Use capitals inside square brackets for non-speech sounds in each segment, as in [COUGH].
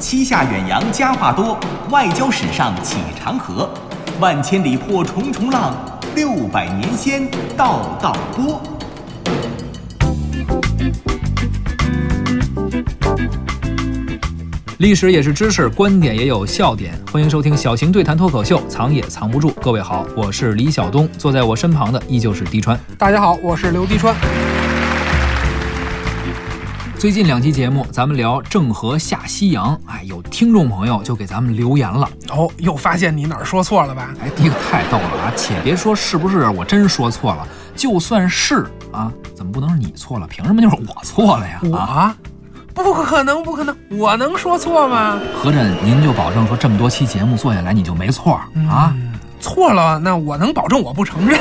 西夏远洋家话多，外交史上起长河。万千里破重重浪，六百年先道道波。历史也是知识，观点也有笑点。欢迎收听小型对谈脱口秀，藏也藏不住。各位好，我是李晓东，坐在我身旁的依旧是滴川。大家好，我是刘滴川。最近两期节目，咱们聊郑和下西洋，哎，有听众朋友就给咱们留言了。哦，又发现你哪儿说错了吧？哎，第一个太逗了啊！且别说是不是我真说错了，就算是啊，怎么不能是你错了？凭什么就是我错了呀？我。不可能，不可能！我能说错吗？合着您就保证说这么多期节目做下来你就没错啊？错了，那我能保证我不承认？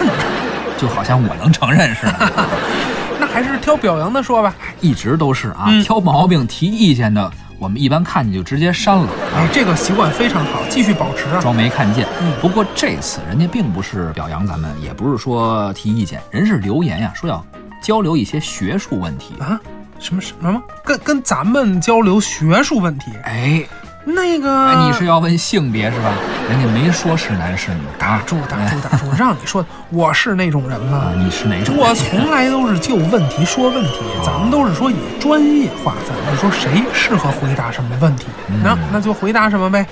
就好像我能承认似的。[LAUGHS] 那还是挑表扬的说吧。一直都是啊，挑毛病、提意见的，我们一般看见就直接删了。哎，这个习惯非常好，继续保持啊。装没看见。不过这次人家并不是表扬咱们，也不是说提意见，人是留言呀，说要交流一些学术问题啊。什么什么吗？跟跟咱们交流学术问题？哎，那个，你是要问性别是吧？人家没说是男是女。打住，打住，打住！让你说，[LAUGHS] 我是那种人吗？你是哪种？我从来都是就问题说问题。咱们都是说以专业划分，你说谁适合回答什么问题？那那就回答什么呗。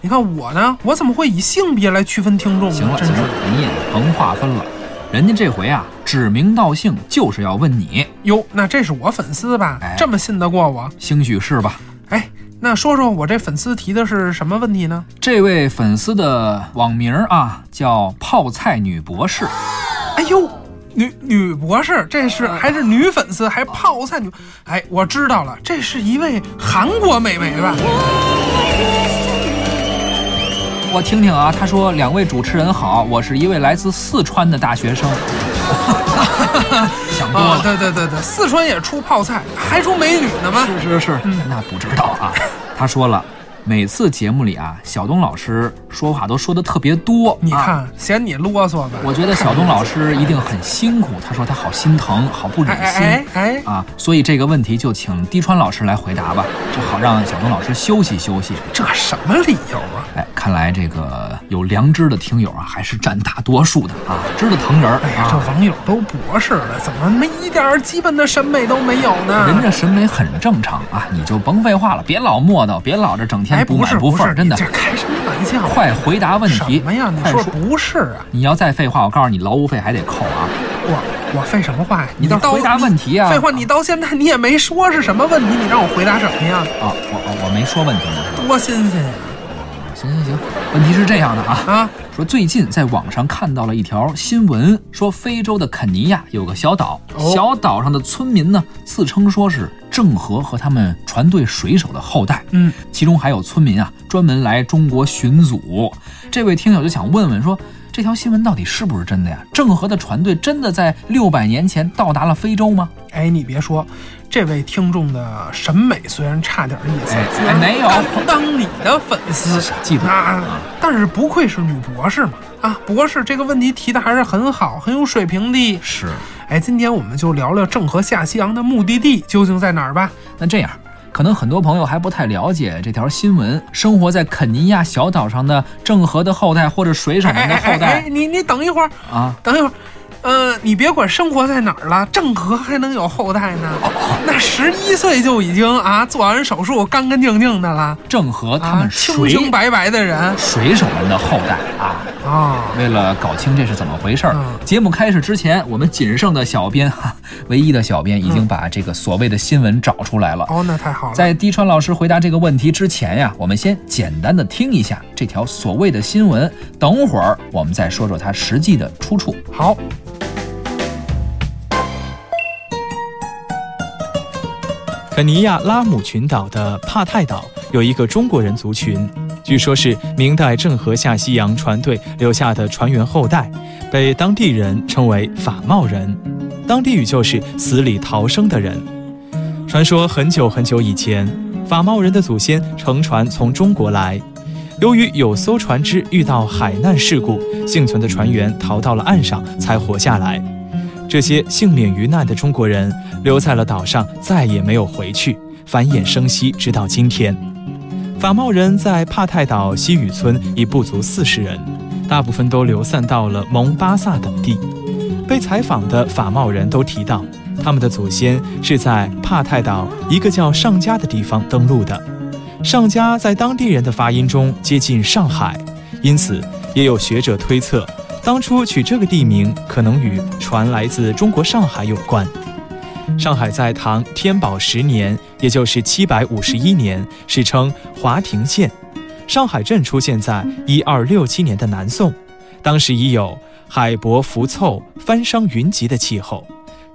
你看我呢，我怎么会以性别来区分听众呢？行了行了，你也甭划分了。人家这回啊，指名道姓就是要问你哟。那这是我粉丝吧？这么信得过我？兴许是吧？哎，那说说我这粉丝提的是什么问题呢？这位粉丝的网名啊叫泡菜女博士。哎呦，女女博士，这是还是女粉丝，还泡菜女？哎，我知道了，这是一位韩国美眉吧？我听听啊，他说：“两位主持人好，我是一位来自四川的大学生。[LAUGHS] ”想多了，对对对对，四川也出泡菜，还出美女呢吗？是是是，那不知道啊。他说了。每次节目里啊，小东老师说话都说的特别多，你看嫌你啰嗦吧？我觉得小东老师一定很辛苦。他说他好心疼，好不忍心，哎啊，所以这个问题就请滴川老师来回答吧，这好让小东老师休息休息。这什么理由啊？哎，看来这个有良知的听友啊，还是占大多数的啊，知道疼人。哎呀，这网友都博士了，怎么没一点基本的审美都没有呢？人家审美很正常啊，你就甭废话了，别老磨叨，别老这整天。不买不是，真的，这开什么玩笑？快回答问题！什么呀？你说不是啊？你要再废话，我告诉你，劳务费还得扣啊！我我废什么话呀？你倒回答问题啊！废话，你到现在你也没说是什么问题，你让我回答什么呀？啊，我我没说问题呢，多新鲜呀！行行行，问题是这样的啊啊，说最近在网上看到了一条新闻，说非洲的肯尼亚有个小岛，小岛上的村民呢自称说是郑和和他们船队水手的后代，嗯，其中还有村民啊专门来中国寻祖。这位听友就想问问说，这条新闻到底是不是真的呀？郑和的船队真的在六百年前到达了非洲吗？哎，你别说。这位听众的审美虽然差点意思，哎，没有当你的粉丝，记得啊，但是不愧是女博士嘛啊，博士这个问题提的还是很好，很有水平的。是，哎，今天我们就聊聊郑和下西洋的目的地究竟在哪儿吧。那这样，可能很多朋友还不太了解这条新闻。生活在肯尼亚小岛上的郑和的后代或者水手们的后代，哎你你等一会儿啊，等一会儿。嗯，你别管生活在哪儿了，郑和还能有后代呢？那十一岁就已经啊做完手术，干干净净的了。郑和他们清清白白的人，水手们的后代啊啊！为了搞清这是怎么回事儿，节目开始之前，我们仅剩的小编哈，[LAUGHS] 唯一的小编已经把这个所谓的新闻找出来了。哦，那太好了。在滴川老师回答这个问题之前呀，我们先简单的听一下这条所谓的新闻，等会儿我们再说说它实际的出处。好。肯尼亚拉姆群岛的帕泰岛有一个中国人族群，据说是明代郑和下西洋船队留下的船员后代，被当地人称为法帽人，当地语就是死里逃生的人。传说很久很久以前，法帽人的祖先乘船从中国来，由于有艘船只遇到海难事故，幸存的船员逃到了岸上才活下来。这些幸免于难的中国人留在了岛上，再也没有回去，繁衍生息，直到今天。法茂人在帕泰岛西屿村已不足四十人，大部分都流散到了蒙巴萨等地。被采访的法茂人都提到，他们的祖先是在帕泰岛一个叫上家的地方登陆的。上家在当地人的发音中接近上海，因此也有学者推测，当初取这个地名可能与传来自中国上海有关。上海在唐天宝十年，也就是七百五十一年，史称华亭县。上海镇出现在一二六七年的南宋，当时已有海舶浮凑、翻商云集的气候。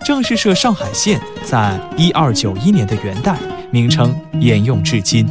正式设上海县，在一二九一年的元代，名称沿用至今。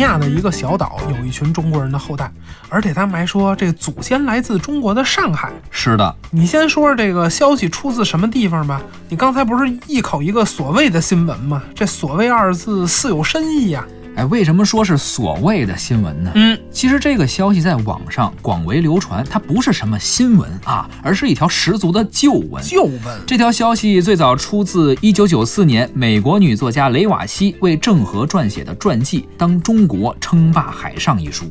尼亚的一个小岛有一群中国人的后代，而且他们还说这祖先来自中国的上海。是的，你先说这个消息出自什么地方吧？你刚才不是一口一个所谓的新闻吗？这“所谓”二字似有深意呀。哎，为什么说是所谓的新闻呢？嗯，其实这个消息在网上广为流传，它不是什么新闻啊，而是一条十足的旧闻。旧闻。这条消息最早出自1994年美国女作家雷瓦西为郑和撰写的传记《当中国称霸海上》一书。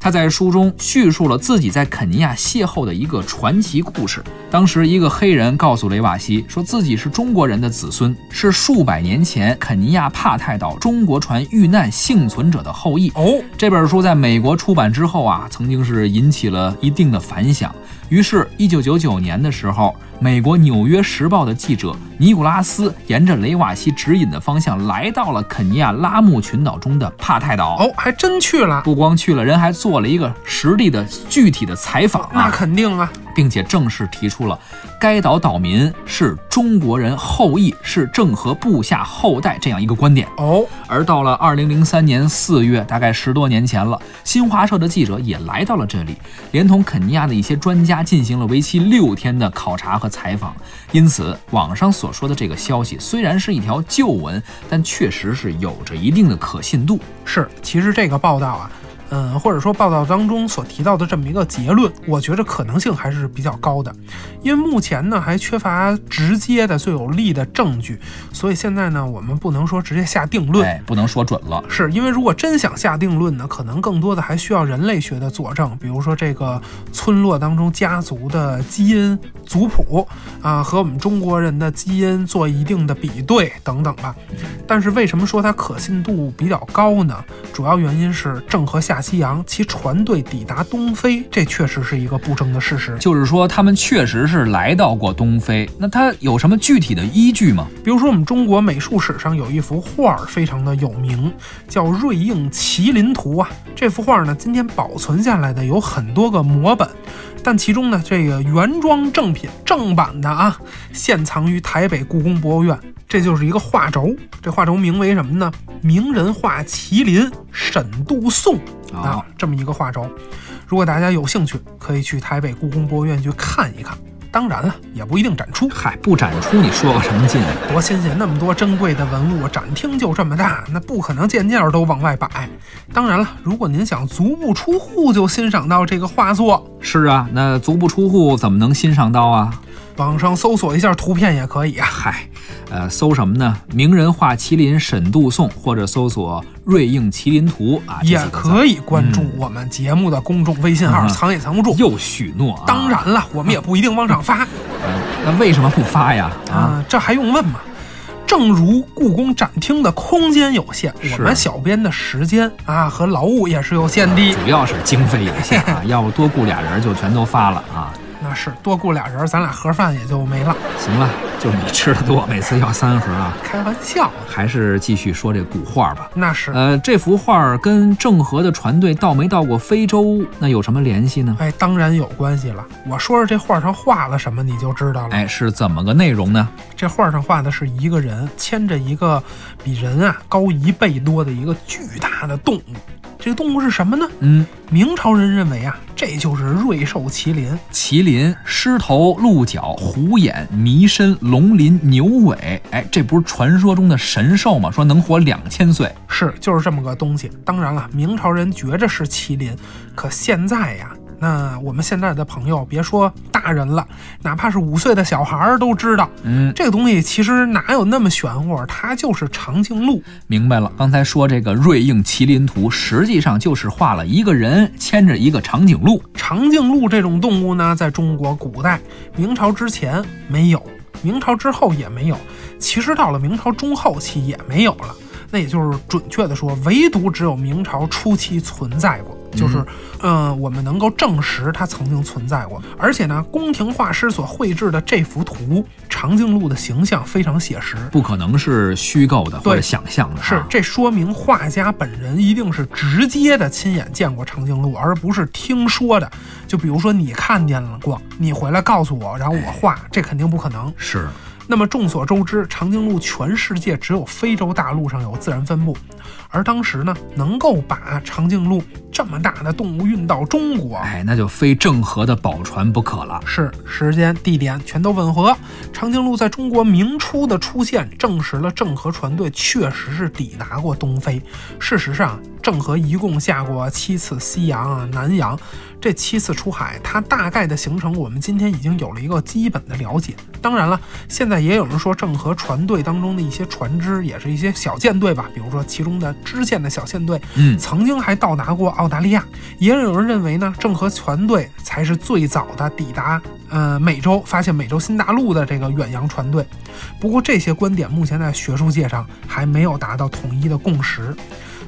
他在书中叙述了自己在肯尼亚邂逅的一个传奇故事。当时，一个黑人告诉雷瓦西，说自己是中国人的子孙，是数百年前肯尼亚帕泰岛中国船遇难幸存者的后裔。哦，这本书在美国出版之后啊，曾经是引起了一定的反响。于是，一九九九年的时候，美国《纽约时报》的记者尼古拉斯沿着雷瓦西指引的方向，来到了肯尼亚拉木群岛中的帕泰岛。哦，还真去了。不光去了，人还做了一个实地的具体的采访。那肯定啊，并且正式提出了该岛岛民是中国人后裔，是郑和部下后代这样一个观点。哦，而到了二零零三年四月，大概十多年前了，新华社的记者也来到了这里，连同肯尼亚的一些专家进行了为期六天的考察和采访。因此，网上所说的这个消息虽然是一条旧闻，但确实是有着一定的可信度。是，其实这个报道啊。嗯，或者说报道当中所提到的这么一个结论，我觉得可能性还是比较高的，因为目前呢还缺乏直接的最有力的证据，所以现在呢我们不能说直接下定论，哎，不能说准了，是因为如果真想下定论呢，可能更多的还需要人类学的佐证，比如说这个村落当中家族的基因族谱啊，和我们中国人的基因做一定的比对等等吧。但是为什么说它可信度比较高呢？主要原因是郑和下。西洋，其船队抵达东非，这确实是一个不争的事实。就是说，他们确实是来到过东非。那他有什么具体的依据吗？比如说，我们中国美术史上有一幅画儿非常的有名，叫《瑞应麒麟图》啊。这幅画呢，今天保存下来的有很多个摹本，但其中呢，这个原装正品正版的啊，现藏于台北故宫博物院。这就是一个画轴，这画轴名为什么呢？名人画麒麟沈度颂啊，这么一个画轴。如果大家有兴趣，可以去台北故宫博物院去看一看。当然了，也不一定展出。嗨，不展出你说个什么劲？多新鲜！那么多珍贵的文物，展厅就这么大，那不可能件件都往外摆。当然了，如果您想足不出户就欣赏到这个画作，是啊，那足不出户怎么能欣赏到啊？网上搜索一下图片也可以啊。嗨，呃，搜什么呢？名人画麒麟沈度颂，或者搜索瑞应麒麟图啊，也可以关注我们节目的公众微信号，藏也藏不住。又许诺啊！当然了，我们也不一定往上发。那为什么不发呀？啊，这还用问吗？正如故宫展厅的空间有限，我们小编的时间啊和劳务也是有限的，主要是经费有限啊。[LAUGHS] 要不多雇俩人就全都发了啊。那是多雇俩人，咱俩盒饭也就没了。行了，就你吃的多，每次要三盒啊。开玩笑，还是继续说这古画吧。那是，呃，这幅画跟郑和的船队到没到过非洲，那有什么联系呢？哎，当然有关系了。我说说这画上画了什么，你就知道了。哎，是怎么个内容呢？这画上画的是一个人牵着一个比人啊高一倍多的一个巨大的动物。这个动物是什么呢？嗯，明朝人认为啊，这就是瑞兽麒麟。麒麟狮头、鹿角、虎眼、麋身、龙鳞、牛尾，哎，这不是传说中的神兽吗？说能活两千岁，是就是这么个东西。当然了，明朝人觉着是麒麟，可现在呀，那我们现在的朋友，别说大人了，哪怕是五岁的小孩儿都知道，嗯，这个东西其实哪有那么玄乎？它就是长颈鹿。明白了。刚才说这个瑞应麒麟图，实际上就是画了一个人牵着一个长颈鹿。长颈鹿这种动物呢，在中国古代明朝之前没有，明朝之后也没有，其实到了明朝中后期也没有了。那也就是准确的说，唯独只有明朝初期存在过，就是，嗯、我们能够证实它曾经存在过。而且呢，宫廷画师所绘制的这幅图，长颈鹿的形象非常写实。不可能是虚构的或者想象的、啊，是，这说明画家本人一定是直接的亲眼见过长颈鹿，而不是听说的。就比如说你看见了过，你回来告诉我，然后我画，这肯定不可能。是那么众所周知，长颈鹿全世界只有非洲大陆上有自然分布，而当时呢，能够把长颈鹿这么大的动物运到中国，哎，那就非郑和的宝船不可了。是时间、地点全都吻合。长颈鹿在中国明初的出现，证实了郑和船队确实是抵达过东非。事实上，郑和一共下过七次西洋啊、南洋，这七次出海，它大概的行程我们今天已经有了一个基本的了解。当然了，现在也有人说郑和船队当中的一些船只也是一些小舰队吧，比如说其中的支线的小舰队，嗯，曾经还到达过澳大利亚。也有人认为呢，郑和船队才是最早的抵达呃美洲、发现美洲新大陆的这个远洋船队。不过这些观点目前在学术界上还没有达到统一的共识。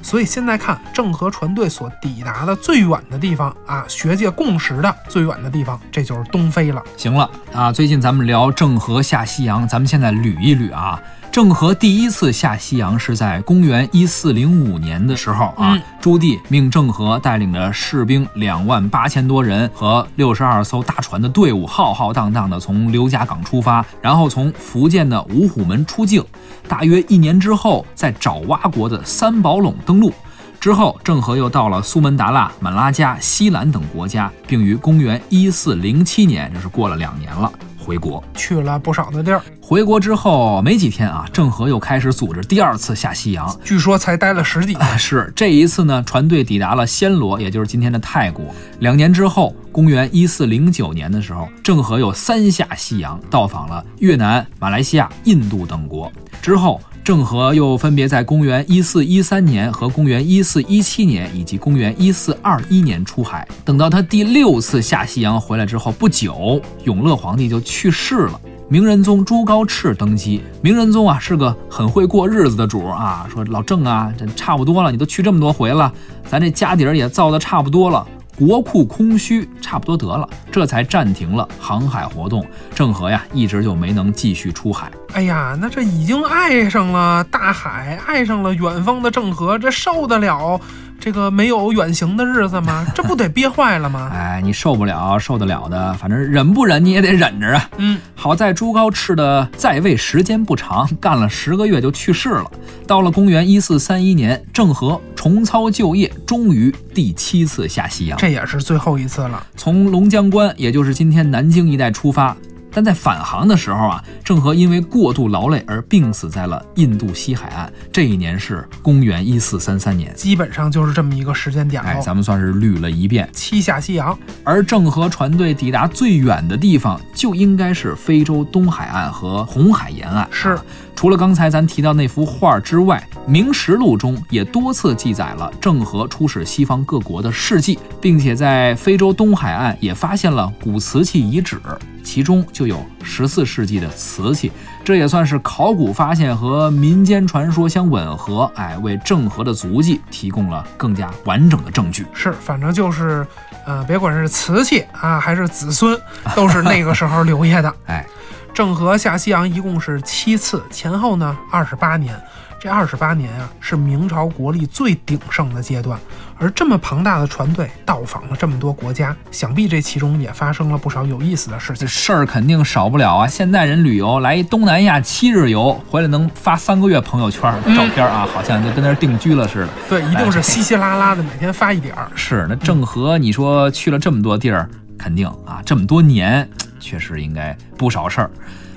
所以现在看郑和船队所抵达的最远的地方啊，学界共识的最远的地方，这就是东非了。行了啊，最近咱们聊郑和下西洋，咱们现在捋一捋啊。郑和第一次下西洋是在公元一四零五年的时候啊，嗯朱棣命郑和带领着士兵两万八千多人和六十二艘大船的队伍，浩浩荡荡的从刘家港出发，然后从福建的五虎门出境，大约一年之后，在爪哇国的三宝垄登陆。之后，郑和又到了苏门答腊、马拉加、西兰等国家，并于公元一四零七年，这是过了两年了，回国。去了不少的地儿，回国之后没几天啊，郑和又开始组织第二次下西洋。据说才待了十几天。啊，是这一次呢，船队抵达了暹罗，也就是今天的泰国。两年之后，公元一四零九年的时候，郑和又三下西洋，到访了越南、马来西亚、印度等国。之后，郑和又分别在公元一四一三年和公元一四一七年以及公元一四二一年出海。等到他第六次下西洋回来之后不久，永乐皇帝就去世了。明仁宗朱高炽登基。明仁宗啊是个很会过日子的主啊，说老郑啊，这差不多了，你都去这么多回了，咱这家底儿也造的差不多了。国库空虚，差不多得了，这才暂停了航海活动。郑和呀，一直就没能继续出海。哎呀，那这已经爱上了大海，爱上了远方的郑和，这受得了这个没有远行的日子吗？[LAUGHS] 这不得憋坏了吗？哎，你受不了，受得了的，反正忍不忍你也得忍着啊。嗯，好在朱高炽的在位时间不长，干了十个月就去世了。到了公元一四三一年，郑和重操旧业，终于第七次下西洋，这也是最后一次了。从龙江关，也就是今天南京一带出发。但在返航的时候啊，郑和因为过度劳累而病死在了印度西海岸。这一年是公元一四三三年。基本上就是这么一个时间点哎，喽。咱们算是捋了一遍。七下西洋，而郑和船队抵达最远的地方，就应该是非洲东海岸和红海沿岸。是啊除了刚才咱提到那幅画之外，《明实录》中也多次记载了郑和出使西方各国的事迹，并且在非洲东海岸也发现了古瓷器遗址，其中就有十四世纪的瓷器，这也算是考古发现和民间传说相吻合，哎，为郑和的足迹提供了更加完整的证据。是，反正就是，呃，别管是瓷器啊，还是子孙，都是那个时候留下的。[LAUGHS] 哎，郑和下西洋一共是七次，前后呢二十八年。这二十八年啊，是明朝国力最鼎盛的阶段。而这么庞大的船队到访了这么多国家，想必这其中也发生了不少有意思的事情。这事儿肯定少不了啊！现在人旅游来一东南亚七日游，回来能发三个月朋友圈照片啊，好像就跟那儿定居了似的。对，一定是稀稀拉拉的，每天发一点儿。是，那郑和你说去了这么多地儿，肯定啊，这么多年，确实应该不少事儿。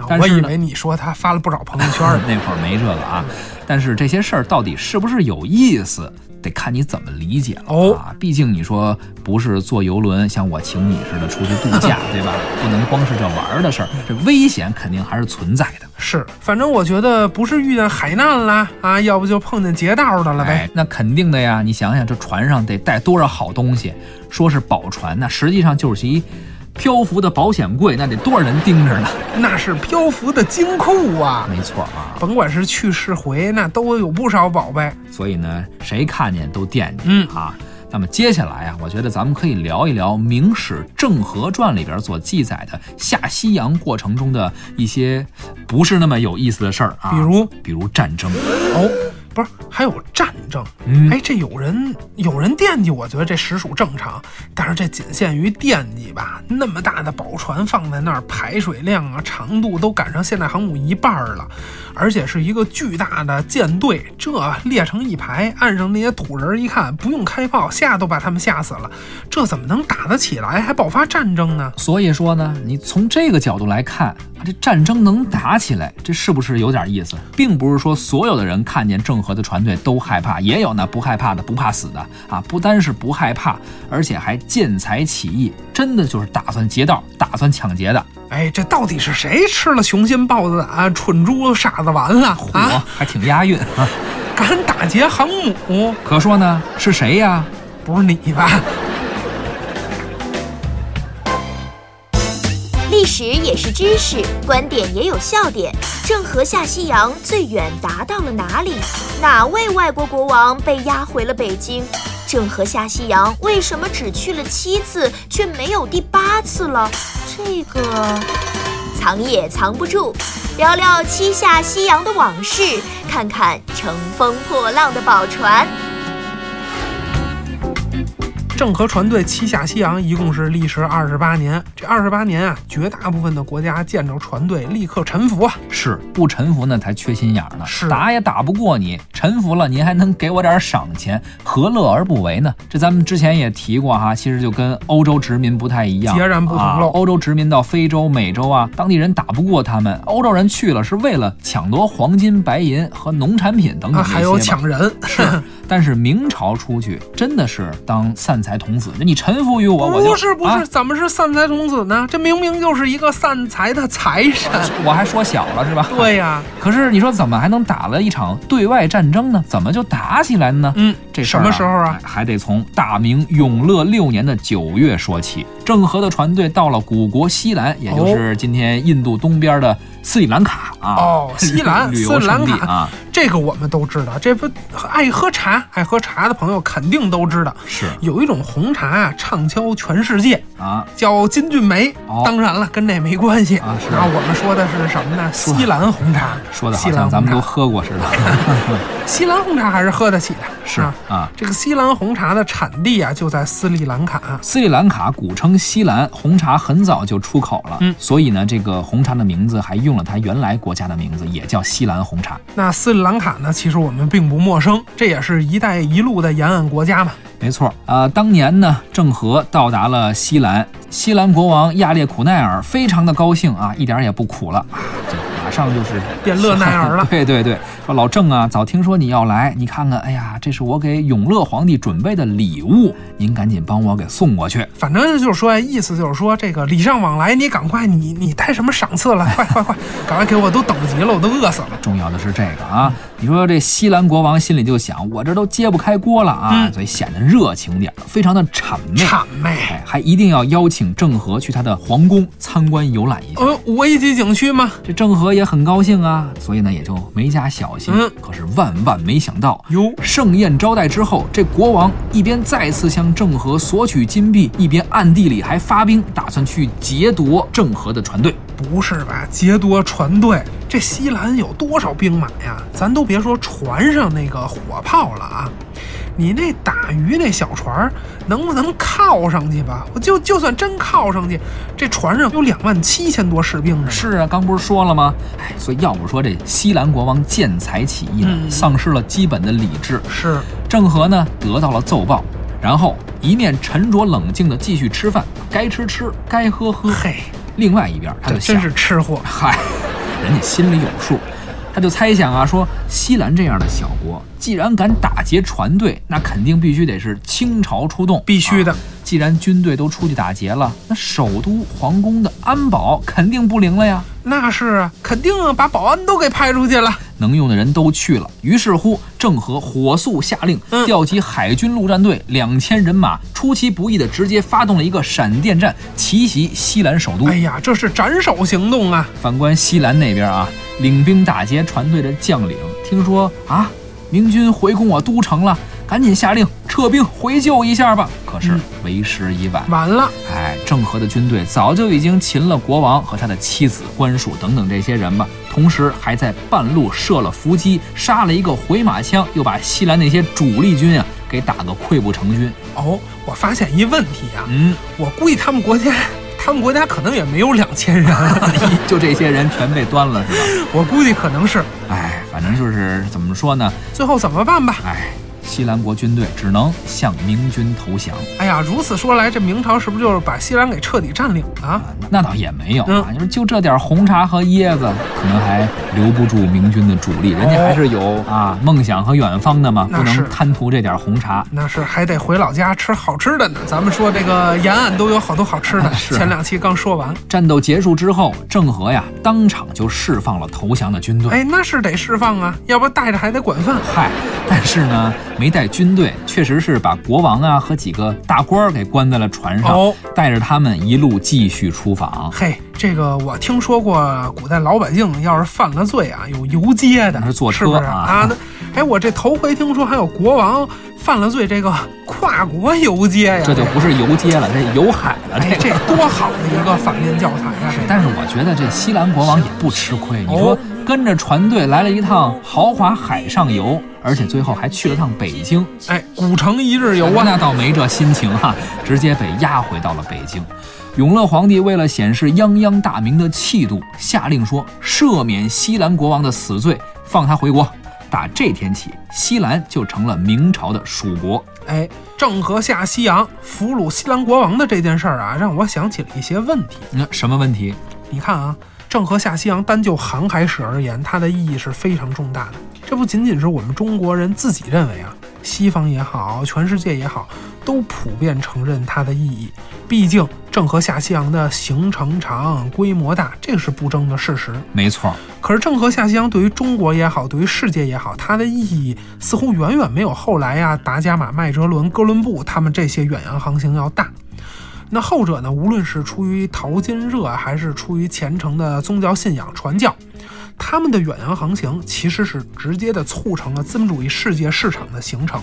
但我以为你说他发了不少朋友圈呢。[LAUGHS] 那会儿没这个啊。但是这些事儿到底是不是有意思，得看你怎么理解了哦啊。毕竟你说不是坐游轮像我请你似的出去度假，[LAUGHS] 对吧？不能光是这玩儿的事儿，这危险肯定还是存在的。是，反正我觉得不是遇见海难啦啊，要不就碰见劫道的了呗。哎，那肯定的呀！你想想，这船上得带多少好东西？说是宝船，那实际上就是一漂浮的保险柜，那得多少人盯着呢？那是漂浮的金库啊！没错啊，甭管是去是回，那都有不少宝贝。所以呢，谁看见都惦记、嗯啊。那么接下来啊，我觉得咱们可以聊一聊《明史郑和传》里边所记载的下西洋过程中的一些不是那么有意思的事儿啊，比如比如战争。哦，不是，还有战争。嗯哎，这有人有人惦记，我觉得这实属正常。但是这仅限于惦记吧。那么大的宝船放在那儿，排水量啊、长度都赶上现代航母一半儿了，而且是一个巨大的舰队，这列成一排，岸上那些土人一看，不用开炮，吓都把他们吓死了。这怎么能打得起来，还爆发战争呢？所以说呢，你从这个角度来看，啊，这战争能打起来，这是不是有点意思？并不是说所有的人看见郑和的船队都害怕，也有呢不害怕的、不怕死的啊。不单是不害怕，而且还见财起意，真的就是打算劫道、打算抢劫的。哎，这到底是谁吃了雄心豹子胆、蠢猪傻子丸了嚯、啊？还挺押韵啊！[LAUGHS] 敢打劫航母？可说呢，是谁呀？不是你吧？历史也是知识，观点也有笑点。郑和下西洋最远达到了哪里？哪位外国国王被押回了北京？郑和下西洋为什么只去了七次，却没有第八次了？这个藏也藏不住。聊聊七下西洋的往事，看看乘风破浪的宝船。郑和船队七下西洋一共是历时二十八年，这二十八年啊，绝大部分的国家见着船队立刻臣服啊。是不臣服呢才缺心眼儿呢，是打也打不过你，臣服了您还能给我点赏钱，何乐而不为呢？这咱们之前也提过哈，其实就跟欧洲殖民不太一样，截然不同了啊欧洲殖民到非洲、美洲啊，当地人打不过他们，欧洲人去了是为了抢夺黄金、白银和农产品等等。还有抢人，是，但是明朝出去真的是当散财童子，那你臣服于我，不是不是，啊怎么是散财童子呢？这明明就是一个散财的财神。我还说小了是吧？对呀、[LAUGHS] 可是你说怎么还能打了一场对外战争呢？怎么就打起来了呢？嗯，这事儿什么时候啊哎还得从大明永乐六年的九月说起。郑和的船队到了古国西兰，也就是今天印度东边的斯里兰卡啊。哦 [LAUGHS] 西兰斯里兰卡这个我们都知道，这不爱喝茶爱喝茶的朋友肯定都知道，是有一种红茶啊，畅销全世界，啊，叫金骏眉。哦当然了，跟这没关系啊是然后我们说的是什么呢？西兰红茶，说的好像咱们都喝过似的。[LAUGHS] 西兰红茶还是喝得起的，是啊。啊。这个西兰红茶的产地啊，就在斯里兰卡。斯里兰卡古称西兰，红茶很早就出口了，嗯所以呢，这个红茶的名字还用了它原来国家的名字，也叫西兰红茶。那斯里兰卡呢，其实我们并不陌生，这也是一带一路的沿岸国家嘛。没错，呃，当年呢，郑和到达了西兰，西兰国王亚列苦奈尔非常的高兴啊，一点儿也不苦了，上就是变乐奈尔了 [LAUGHS] 对对对，说老郑啊，早听说你要来，你看看，哎呀，这是我给永乐皇帝准备的礼物，您赶紧帮我给送过去。反正就是说，意思就是说，这个礼尚往来，你赶快，你你带什么赏赐了？快快快，赶快给我，都等不及了，我都饿死了。重要的是这个啊，你说这西兰国王心里就想，我这都揭不开锅了啊，嗯所以显得热情点儿，非常的谄媚。谄媚。哎，还一定要邀请郑和去他的皇宫参观游览一下。呃，五 A 级景区吗？这郑和也很高兴啊，所以呢也就没加小心。嗯可是万万没想到，哟，盛宴招待之后，这国王一边再次向郑和索取金币，一边暗地里还发兵，打算去劫夺郑和的船队。不是吧？劫夺船队，这西兰有多少兵马呀？咱都别说船上那个火炮了啊，你那打鱼那小船儿能不能靠上去吧？我就就算真靠上去，这船上有两万七千多士兵呢。是啊，刚不是说了吗？哎，所以要不说这西兰国王见财起意呢，嗯丧失了基本的理智。是，郑和呢得到了奏报，然后一面沉着冷静地继续吃饭，该吃吃，该喝喝。嘿，另外一边，他就真是吃货。嗨，人家心里有数，他就猜想啊，说西兰这样的小国，既然敢打劫船队，那肯定必须得是倾巢出动，必须的啊既然军队都出去打劫了，那首都皇宫的安保肯定不灵了呀。那是啊，肯定啊，把保安都给派出去了。能用的人都去了，于是乎，郑和火速下令嗯调集海军陆战队两千人马，出其不意的直接发动了一个闪电战，奇袭西兰首都。哎呀，这是斩首行动啊！反观西兰那边啊，领兵打劫船队的将领，听说啊，明军回攻我都城了，赶紧下令撤兵回救一下吧。可是嗯为时已晚，晚了，哎，郑和的军队早就已经擒了国王和他的妻子、官署等等这些人吧，同时还在半路设了伏击，杀了一个回马枪，又把西兰那些主力军啊给打个溃不成军。哦，我发现一问题啊，嗯，我估计他们国家，他们国家可能也没有两千人，[LAUGHS] 就这些人全被端了是吧？我估计可能是。哎，反正就是怎么说呢？最后怎么办吧？哎，西兰国军队只能向明军投降。哎呀，如此说来，这明朝是不是就是把西兰给彻底占领了？啊，那倒也没有啊，嗯就是就这点红茶和椰子，可能还留不住明军的主力，人家还是有啊梦想和远方的嘛，不能贪图这点红茶。那是还得回老家吃好吃的呢。咱们说这个沿岸都有好多好吃的，[LAUGHS] 是前两期刚说完。战斗结束之后，郑和呀当场就释放了投降的军队。哎，那是得释放啊，要不带着还得管饭。嗨，但是呢，没带军队，确实是把国王啊和几个大官儿给关在了船上，哦带着他们一路继续出访。嘿，这个我听说过，古代老百姓要是犯了罪啊，有游街的，那是坐车是啊啊？那哎，我这头回听说还有国王犯了罪，这个跨国游街呀，这就不是游街了，这游海了。哎，这这多好的一个反面教材呀！这但是我觉得这西兰国王也不吃亏，你说哦跟着船队来了一趟豪华海上游，而且最后还去了趟北京，哎，古城一日游啊，那倒没这心情哈、[LAUGHS] 直接被押回到了北京。永乐皇帝为了显示泱泱大明的气度，下令说赦免西兰国王的死罪，放他回国。打这天起，西兰就成了明朝的属国。哎，郑和下西洋俘虏西兰国王的这件事儿啊，让我想起了一些问题。那、什么问题？你看啊，郑和下西洋单就航海史而言，它的意义是非常重大的。这不仅仅是我们中国人自己认为啊，西方也好，全世界也好，都普遍承认它的意义。毕竟郑和下西洋的行程长、规模大，这是不争的事实。没错，可是郑和下西洋对于中国也好，对于世界也好，它的意义似乎远远没有后来呀达伽马、麦哲伦、哥伦布他们这些远洋航行要大。那后者呢，无论是出于淘金热，还是出于虔诚的宗教信仰传教，他们的远洋航行其实是直接的促成了资本主义世界市场的形成，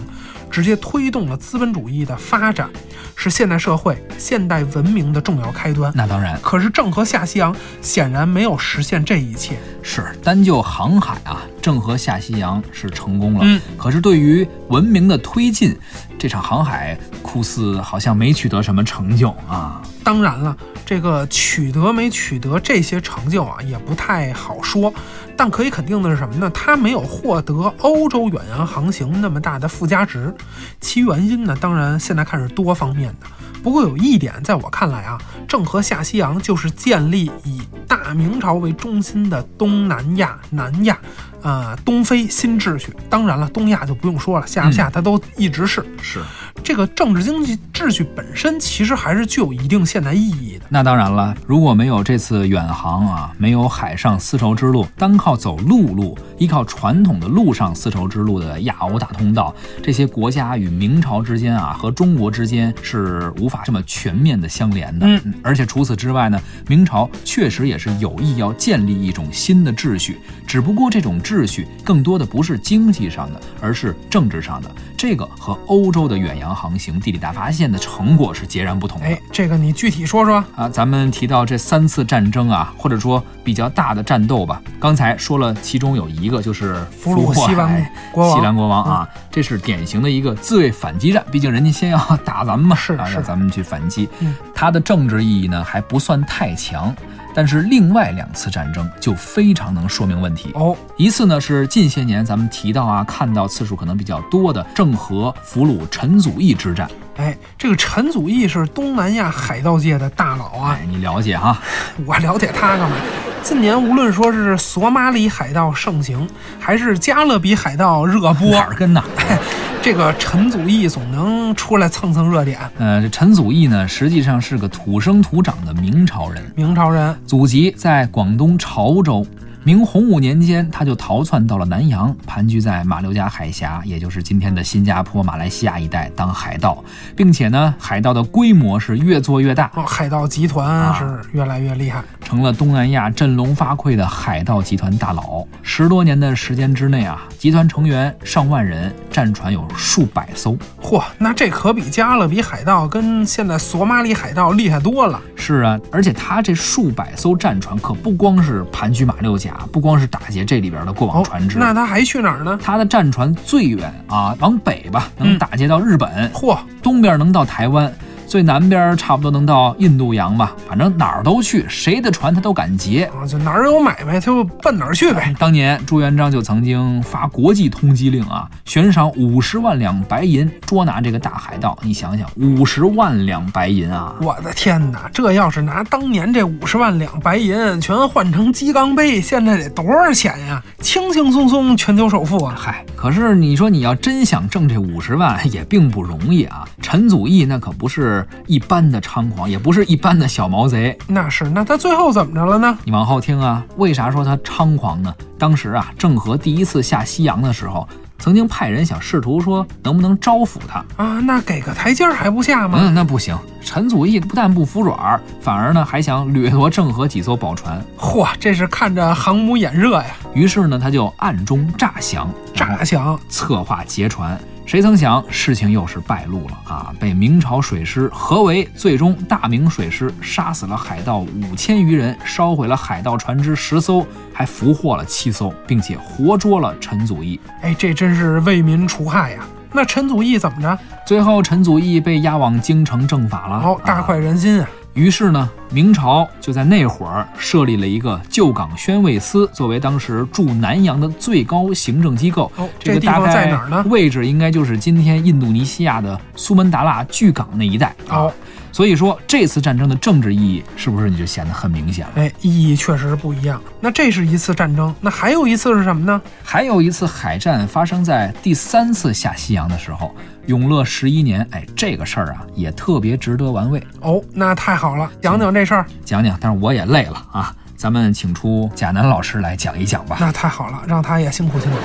直接推动了资本主义的发展，是现代社会、现代文明的重要开端。那当然可是郑和下西洋显然没有实现这一切。是单就航海啊，郑和下西洋是成功了。嗯，可是对于文明的推进，这场航海酷似好像没取得什么成就啊。当然了，这个取得没取得这些成就啊，也不太好说。但可以肯定的是什么呢？它没有获得欧洲远洋航行那么大的附加值。其原因呢，当然现在看是多方面的。不过有一点，在我看来啊，郑和下西洋就是建立以大明朝为中心的东南亚、南亚，呃，东非新秩序。当然了，东亚就不用说了，下不下它都一直是。是，这个政治经济秩序本身其实还是具有一定现代意义的。那当然了，如果没有这次远航啊，没有海上丝绸之路，单靠走陆路，依靠传统的陆上丝绸之路的亚欧大通道，这些国家与明朝之间啊和中国之间是无法这么全面的相连的。嗯，而且除此之外呢，明朝确实也是有意要建立一种新的秩序，只不过这种秩序更多的不是经济上的，而是政治上的。这个和欧洲的远洋航行、地理大发现的成果是截然不同的。哎，这个你具体说说。啊，咱们提到这三次战争啊，或者说比较大的战斗吧。刚才说了，其中有一个就是俘虏获西兰国王嗯西兰国王啊，这是典型的一个自卫反击战。毕竟人家先要打咱们嘛，啊，是是让咱们去反击。嗯它的政治意义呢还不算太强，但是另外两次战争就非常能说明问题。哦，一次呢是近些年咱们提到啊，看到次数可能比较多的郑和俘虏陈祖义之战。哎，这个陈祖义是东南亚海盗界的大佬啊，哎，你了解哈？[LAUGHS] 我了解他干嘛？近年无论说是索马里海盗盛行，还是加勒比海盗热播，哪儿跟哪儿？这个陈祖义总能出来蹭蹭热点。呃，这陈祖义呢，实际上是个土生土长的明朝人，明朝人，祖籍在广东潮州。明洪武年间，他就逃窜到了南洋，盘踞在马六甲海峡，也就是今天的新加坡、马来西亚一带当海盗，并且呢，海盗的规模是越做越大，哦，海盗集团是越来越厉害，成了东南亚振聋发聩的海盗集团大佬。十多年的时间之内啊，集团成员上万人，战船有数百艘。嚯，那这可比加勒比海盗跟现在索马里海盗厉害多了。是啊，而且他这数百艘战船可不光是盘踞马六甲。不光是打劫这里边的过往船只，那他还去哪儿呢？他的战船最远啊，往北吧，能打劫到日本，嚯，东边能到台湾。最南边差不多能到印度洋吧，反正哪儿都去，谁的船他都敢劫啊！就哪儿有买卖，他就奔哪儿去呗。[LAUGHS] 当年朱元璋就曾经发国际通缉令啊，悬赏五十万两白银捉拿这个大海盗。你想想，五十万两白银啊！我的天哪，这要是拿当年这五十万两白银全换成鸡缸杯，现在得多少钱呀？轻轻松松全球首富啊！嗨，可是你说你要真想挣这五十万，也并不容易啊。陈祖义那可不是。一般的猖狂，也不是一般的小毛贼。那是，那他最后怎么着了呢？你往后听啊，为啥说他猖狂呢？当时啊，郑和第一次下西洋的时候，曾经派人想试图说能不能招抚他啊？那给个台阶还不下吗？嗯，那不行。陈祖义不但不服软，反而呢还想掠夺郑和几艘宝船。嚯，这是看着航母眼热呀！于是呢，他就暗中诈降，诈降，策划劫船。谁曾想，事情又是败露了啊！被明朝水师合围，最终大明水师杀死了海盗五千余人，烧毁了海盗船只十艘，还俘获了七艘，并且活捉了陈祖义。哎，这真是为民除害呀！那陈祖义怎么着？最后，陈祖义被押往京城正法了。哦，大快人心啊！于是呢，明朝就在那会儿设立了一个旧港宣慰司，作为当时驻南洋的最高行政机构。哦，这个大概位置应该就是今天印度尼西亚的苏门答腊巨港那一带。哦。所以说，这次战争的政治意义是不是你就显得很明显了？哎，意义确实不一样。那这是一次战争，那还有一次是什么呢？还有一次海战发生在第三次下西洋的时候，永乐十一年。哎，这个事儿啊，也特别值得玩味。哦，那太好了，讲讲这事儿，讲讲。但是我也累了啊，咱们请出贾楠老师来讲一讲吧。那太好了，让他也辛苦辛苦。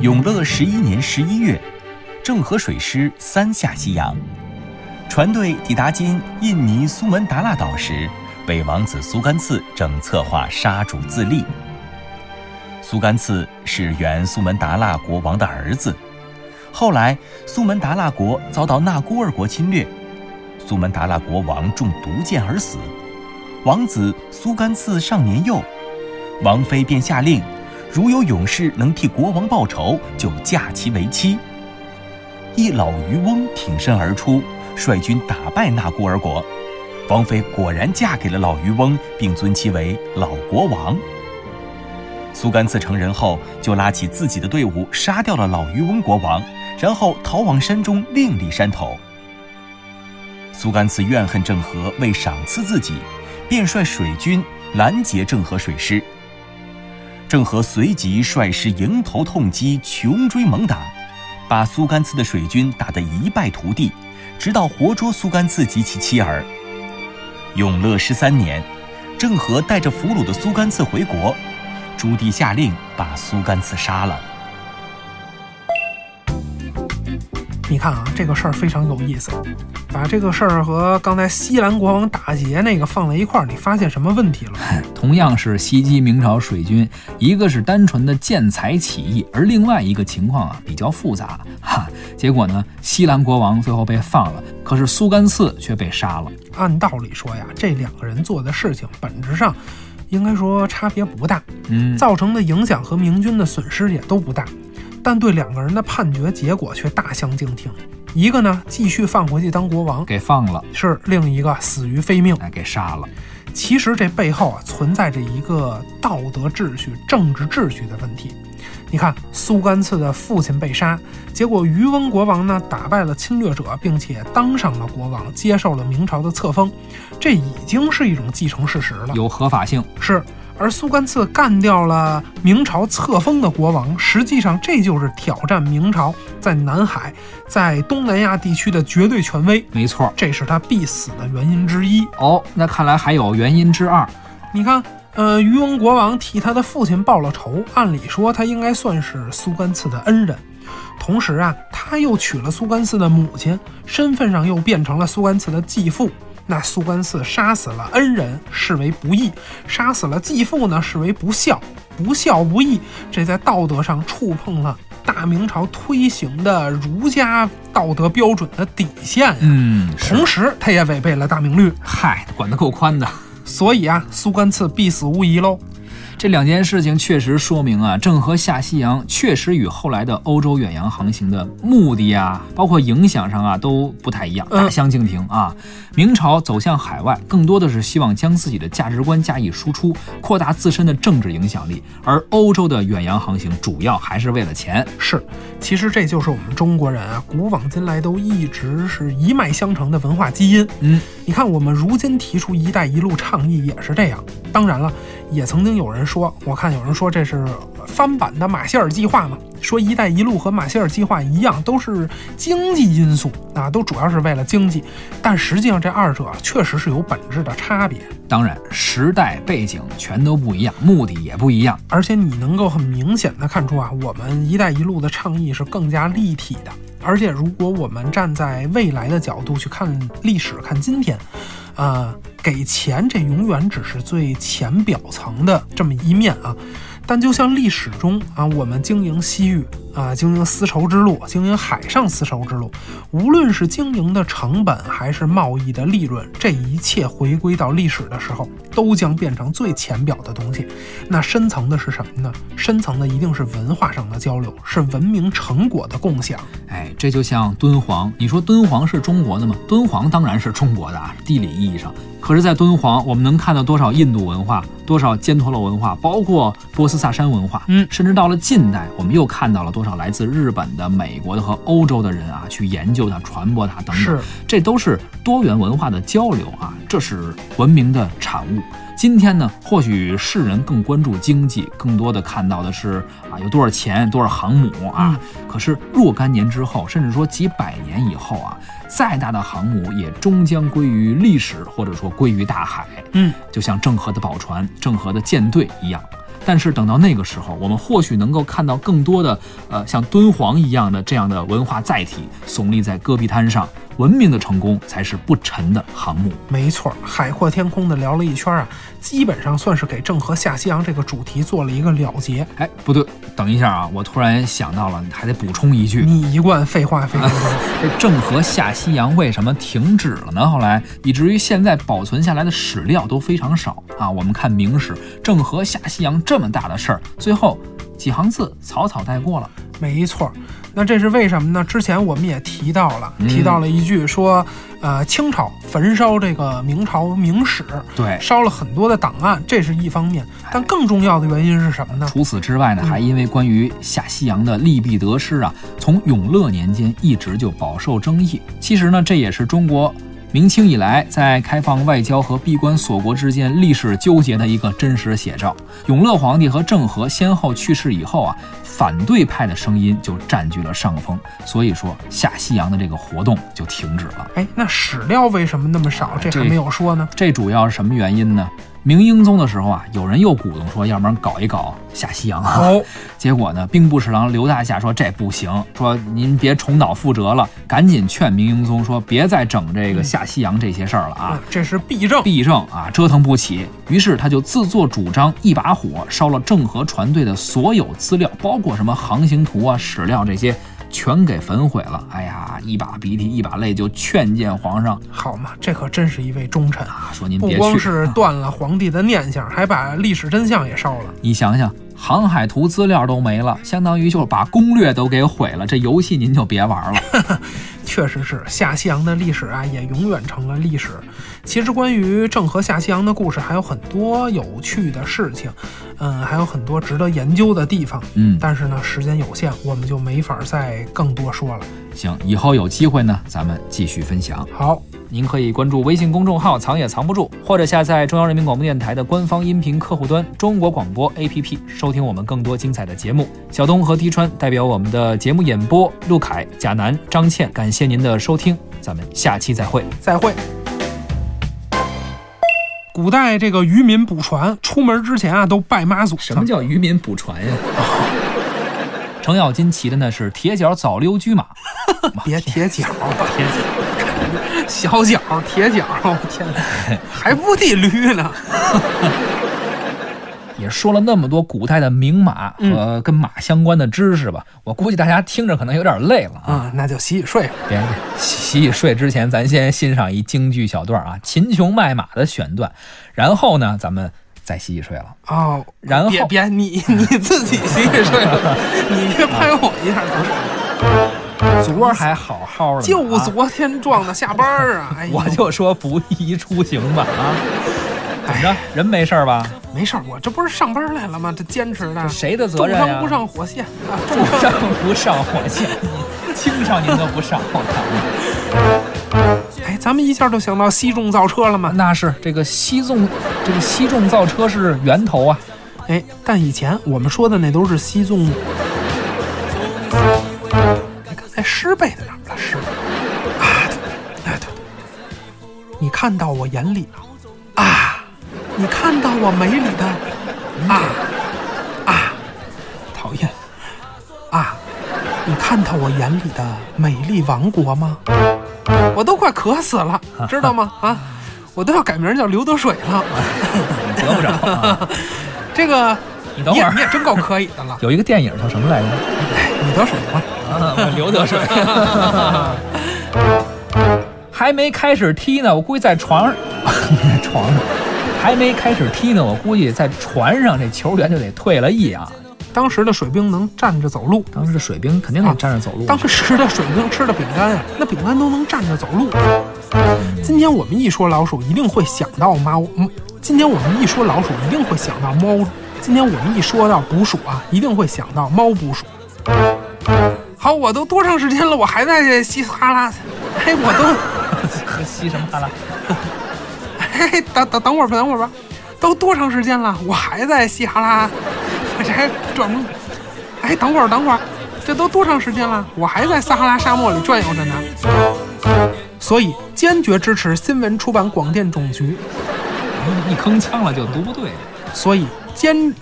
永乐十一年十一月，郑和水师三下西洋，船队抵达今印尼苏门答腊岛时，北王子苏干次正策划杀主自立。苏干次是原苏门答腊国王的儿子，后来苏门答腊国遭到纳孤尔国侵略，苏门答腊国王中毒箭而死，王子苏干次尚年幼，王妃便下令。如有勇士能替国王报仇，就嫁其为妻。一老渔翁挺身而出，率军打败那孤儿国，王妃果然嫁给了老渔翁，并尊其为老国王。苏甘次成人后，就拉起自己的队伍，杀掉了老渔翁国王，然后逃往山中另立山头。苏甘次怨恨郑和未赏赐自己，便率水军拦截郑和水师。郑和随即率师迎头痛击，穷追猛打，把苏甘次的水军打得一败涂地，直到活捉苏甘次及其妻儿。永乐十三年，郑和带着俘虏的苏甘次回国，朱棣下令把苏甘刺杀了。你看啊，这个事儿非常有意思。把这个事儿和刚才西兰国王打劫那个放在一块儿，你发现什么问题了？同样是袭击明朝水军，一个是单纯的建材起义，而另外一个情况啊比较复杂。哈，结果呢，西兰国王最后被放了，可是苏甘刺却被杀了。按道理说呀，这两个人做的事情本质上应该说差别不大，嗯，造成的影响和明军的损失也都不大，但对两个人的判决结果却大相径庭。一个呢，继续放回去当国王，给放了；是另一个死于非命，哎，给杀了。其实这背后啊，存在着一个道德秩序、政治秩序的问题。你看，苏干次的父亲被杀，结果渔翁国王呢打败了侵略者，并且当上了国王，接受了明朝的册封，这已经是一种继承事实了，有合法性。是。而苏干次干掉了明朝册封的国王，实际上这就是挑战明朝在南海、在东南亚地区的绝对权威。没错，这是他必死的原因之一。哦，那看来还有原因之二。你看。呃，渔翁国王替他的父亲报了仇，按理说他应该算是苏干次的恩人。同时啊，他又娶了苏干次的母亲，身份上又变成了苏干次的继父。那苏干次杀死了恩人，视为不义；杀死了继父呢，视为不孝。不孝不义，这在道德上触碰了大明朝推行的儒家道德标准的底线呀。嗯，同时他也违背了大明律。嗨，管得够宽的。所以啊，苏干次必死无疑喽。这两件事情确实说明啊，郑和下西洋确实与后来的欧洲远洋航行的目的啊，包括影响上啊，都不太一样，大相径庭啊。明朝走向海外，更多的是希望将自己的价值观加以输出，扩大自身的政治影响力；而欧洲的远洋航行主要还是为了钱。是，其实这就是我们中国人啊，古往今来都一直是一脉相承的文化基因。嗯，你看我们如今提出“一带一路”倡议也是这样。当然了，也曾经有人说，我看有人说这是翻版的马歇尔计划嘛，说“一带一路”和马歇尔计划一样，都是经济因素啊，都主要是为了经济。但实际上这二者确实是有本质的差别。当然，时代背景全都不一样，目的也不一样。而且你能够很明显的看出啊，我们“一带一路”的倡议是更加立体的。而且如果我们站在未来的角度去看历史，看今天。呃，给钱这永远只是最浅表层的这么一面啊，但就像历史中啊，我们经营西域。啊，经营丝绸之路，经营海上丝绸之路，无论是经营的成本还是贸易的利润，这一切回归到历史的时候，都将变成最浅表的东西。那深层的是什么呢？深层的一定是文化上的交流，是文明成果的共享。哎，这就像敦煌，你说敦煌是中国的吗？敦煌当然是中国的啊，地理意义上。可是，在敦煌，我们能看到多少印度文化，多少犍陀罗文化，包括波斯萨珊文化，嗯，甚至到了近代，我们又看到了多少来自日本的、美国的和欧洲的人啊，去研究它、传播它等等，是，这都是多元文化的交流啊，这是文明的产物。今天呢，或许世人更关注经济，更多的看到的是啊，有多少钱，多少航母啊。可是若干年之后，甚至说几百年以后啊，再大的航母也终将归于历史，或者说归于大海。嗯，就像郑和的宝船、郑和的舰队一样。但是等到那个时候，我们或许能够看到更多的，呃，像敦煌一样的这样的文化载体耸立在戈壁滩上。文明的成功才是不沉的航母。没错，海阔天空的聊了一圈啊，基本上算是给郑和下西洋这个主题做了一个了结。哎，不对，等一下啊，我突然想到了，还得补充一句。你一贯废话非常多。这郑和下西洋为什么停止了呢？后来以至于现在保存下来的史料都非常少啊。我们看明史，郑和下西洋这么大的事儿，最后几行字草草带过了。没错。那这是为什么呢？之前我们也提到了，提到了一句说，呃，清朝焚烧这个明朝明史，对，烧了很多的档案，这是一方面。但更重要的原因是什么呢？除此之外呢，还因为关于下西洋的利弊得失啊，从永乐年间一直就饱受争议。其实呢，这也是中国明清以来在开放外交和闭关锁国之间历史纠结的一个真实写照。永乐皇帝和郑和先后去世以后啊。反对派的声音就占据了上风，所以说下西洋的这个活动就停止了。哎，那史料为什么那么少？这还没有说呢。这主要是什么原因呢？明英宗的时候啊，有人又鼓动说，要不然搞一搞下西洋啊。哦，[LAUGHS] 结果呢，兵部侍郎刘大夏说这不行，说您别重蹈覆辙了，赶紧劝明英宗说别再整这个下西洋这些事儿了啊。这是弊政，弊政啊，折腾不起。于是他就自作主张，一把火烧了郑和船队的所有资料，包括什么航行图啊、史料这些。全给焚毁了！哎呀，一把鼻涕一把泪，就劝谏皇上。好嘛，这可真是一位忠臣啊！说您别去，不光是断了皇帝的念想，还把历史真相也烧了。你想想。航海图资料都没了，相当于就是把攻略都给毁了。这游戏您就别玩了。[LAUGHS] 确实是下西洋的历史啊，也永远成了历史。其实关于郑和下西洋的故事还有很多有趣的事情，嗯，还有很多值得研究的地方。嗯，但是呢，时间有限，我们就没法再更多说了。行，以后有机会呢，咱们继续分享。好，您可以关注微信公众号“藏也藏不住”，或者下载中央人民广播电台的官方音频客户端“中国广播 APP”，收听我们更多精彩的节目。小东和滴川代表我们的节目演播，陆凯、贾楠、张倩，感谢您的收听，咱们下期再会。再会。古代这个渔民捕船，出门之前啊都拜妈祖。什么叫渔民捕船呀？[LAUGHS] 程咬金骑的呢是铁脚早溜驹马，[LAUGHS] 别铁脚，铁脚小脚铁脚，我天哪，[LAUGHS] 还不得驴呢？也说了那么多古代的名马和跟马相关的知识吧，我估计大家听着可能有点累了啊。啊，那就洗洗睡吧。别别，洗洗睡之前，咱先欣赏一京剧小段啊，《秦琼卖马》的选段，然后呢，咱们再洗洗睡了。哦，然后别别，你你 [LAUGHS] 自己洗洗睡吧，你别拍我一下，不是。[LAUGHS] 昨儿还好好的呢，就啊昨天撞的下班儿啊！哎，我就说不宜出行吧啊。怎么着，人没事儿吧？没事儿，我这不是上班来了吗？这坚持的，谁的责重任呀？伤不上火线啊，重不伤上不上火线，你轻伤您都不上，我看。哎，咱们一下就想到西重造车了吗。那是这个西纵，这个西重造车是源头啊。哎，但以前我们说的那都是西纵。你刚才诗背在哪儿了？诗啊，对，对对，你看到我眼里了啊，你看到我眉里的啊啊，讨厌啊，你看到我眼里的美丽王国吗？我都快渴死了，知道吗？啊，我都要改名叫刘德水了。[LAUGHS] 得不着、啊。[LAUGHS] 这个你等会儿你也真够可以的了。[LAUGHS] 有一个电影叫什么来着？你得水吧？啊，刘德水。还没开始踢呢，我估计在床上，在床上还没开始踢呢，我估计在船上这球员就得退了役啊。当时的水兵能站着走路，当时的水兵肯定能站着走路。当时的水兵吃的饼干啊，那饼干都能站着走路。今天我们一说老鼠，一定会想到猫。嗯，今天我们一说老鼠，一定会想到猫。今天我们一说到捕鼠啊，一定会想到猫捕鼠。好，我都多长时间了，我还在这稀里哈啦。哎，我都。[LAUGHS] 稀什么哈啦？哎，等等等会儿吧，等会儿吧，都多长时间了，我还在稀哈拉，我这还转不。哎，等会儿，等会儿，这都多长时间了，我还在撒哈拉沙漠里转悠着呢。所以，坚决支持新闻出版广电总局。一铿锵了就读不对。所以坚，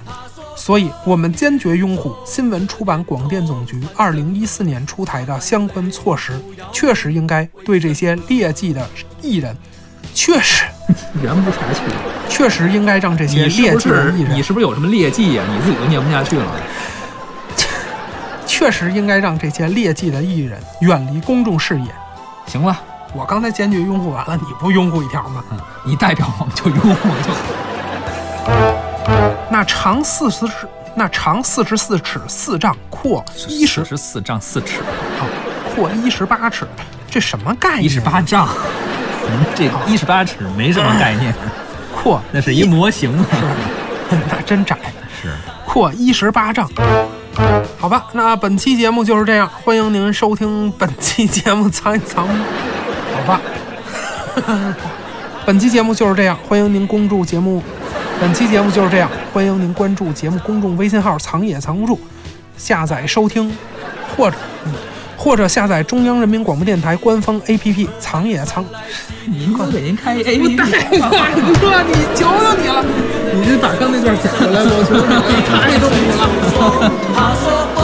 所以我们坚决拥护新闻出版广电总局二零一四年出台的相关措施，确实应该对这些劣迹的艺人，确实。[LAUGHS] 圆不下去。确实应该让这些劣迹的艺人，你是不是有什么劣迹呀、你自己都念不下去了。[LAUGHS] 确实应该让这些劣迹的艺人远离公众视野。行了，我刚才坚决拥护完了，你不拥护一条吗？嗯，你代表我们就拥护。[LAUGHS] 那长四十尺，那长四十四尺四丈，阔一十十四丈四尺，啊，阔一十八尺，这什么概念？一十八丈。您 [LAUGHS] 这个一十八尺没什么概念，阔，那是一模型啊。[LAUGHS] 那真窄，[LAUGHS] 是，阔一十八丈。好吧，那本期节目就是这样，欢迎您收听本期节目藏一藏。好吧，本期节目就是这样，欢迎您关注节目。本期节目就是这样，欢迎您关注节目公众微信号“藏也藏不住”，下载收听，或者嗯，或者下载中央人民广播电台官方 APP“ 藏也藏”。您给给您开 APP，大哥，你求求你了，你这把刚那段讲回来了，我求求你了，[LAUGHS] 太动你了。[LAUGHS] [LAUGHS]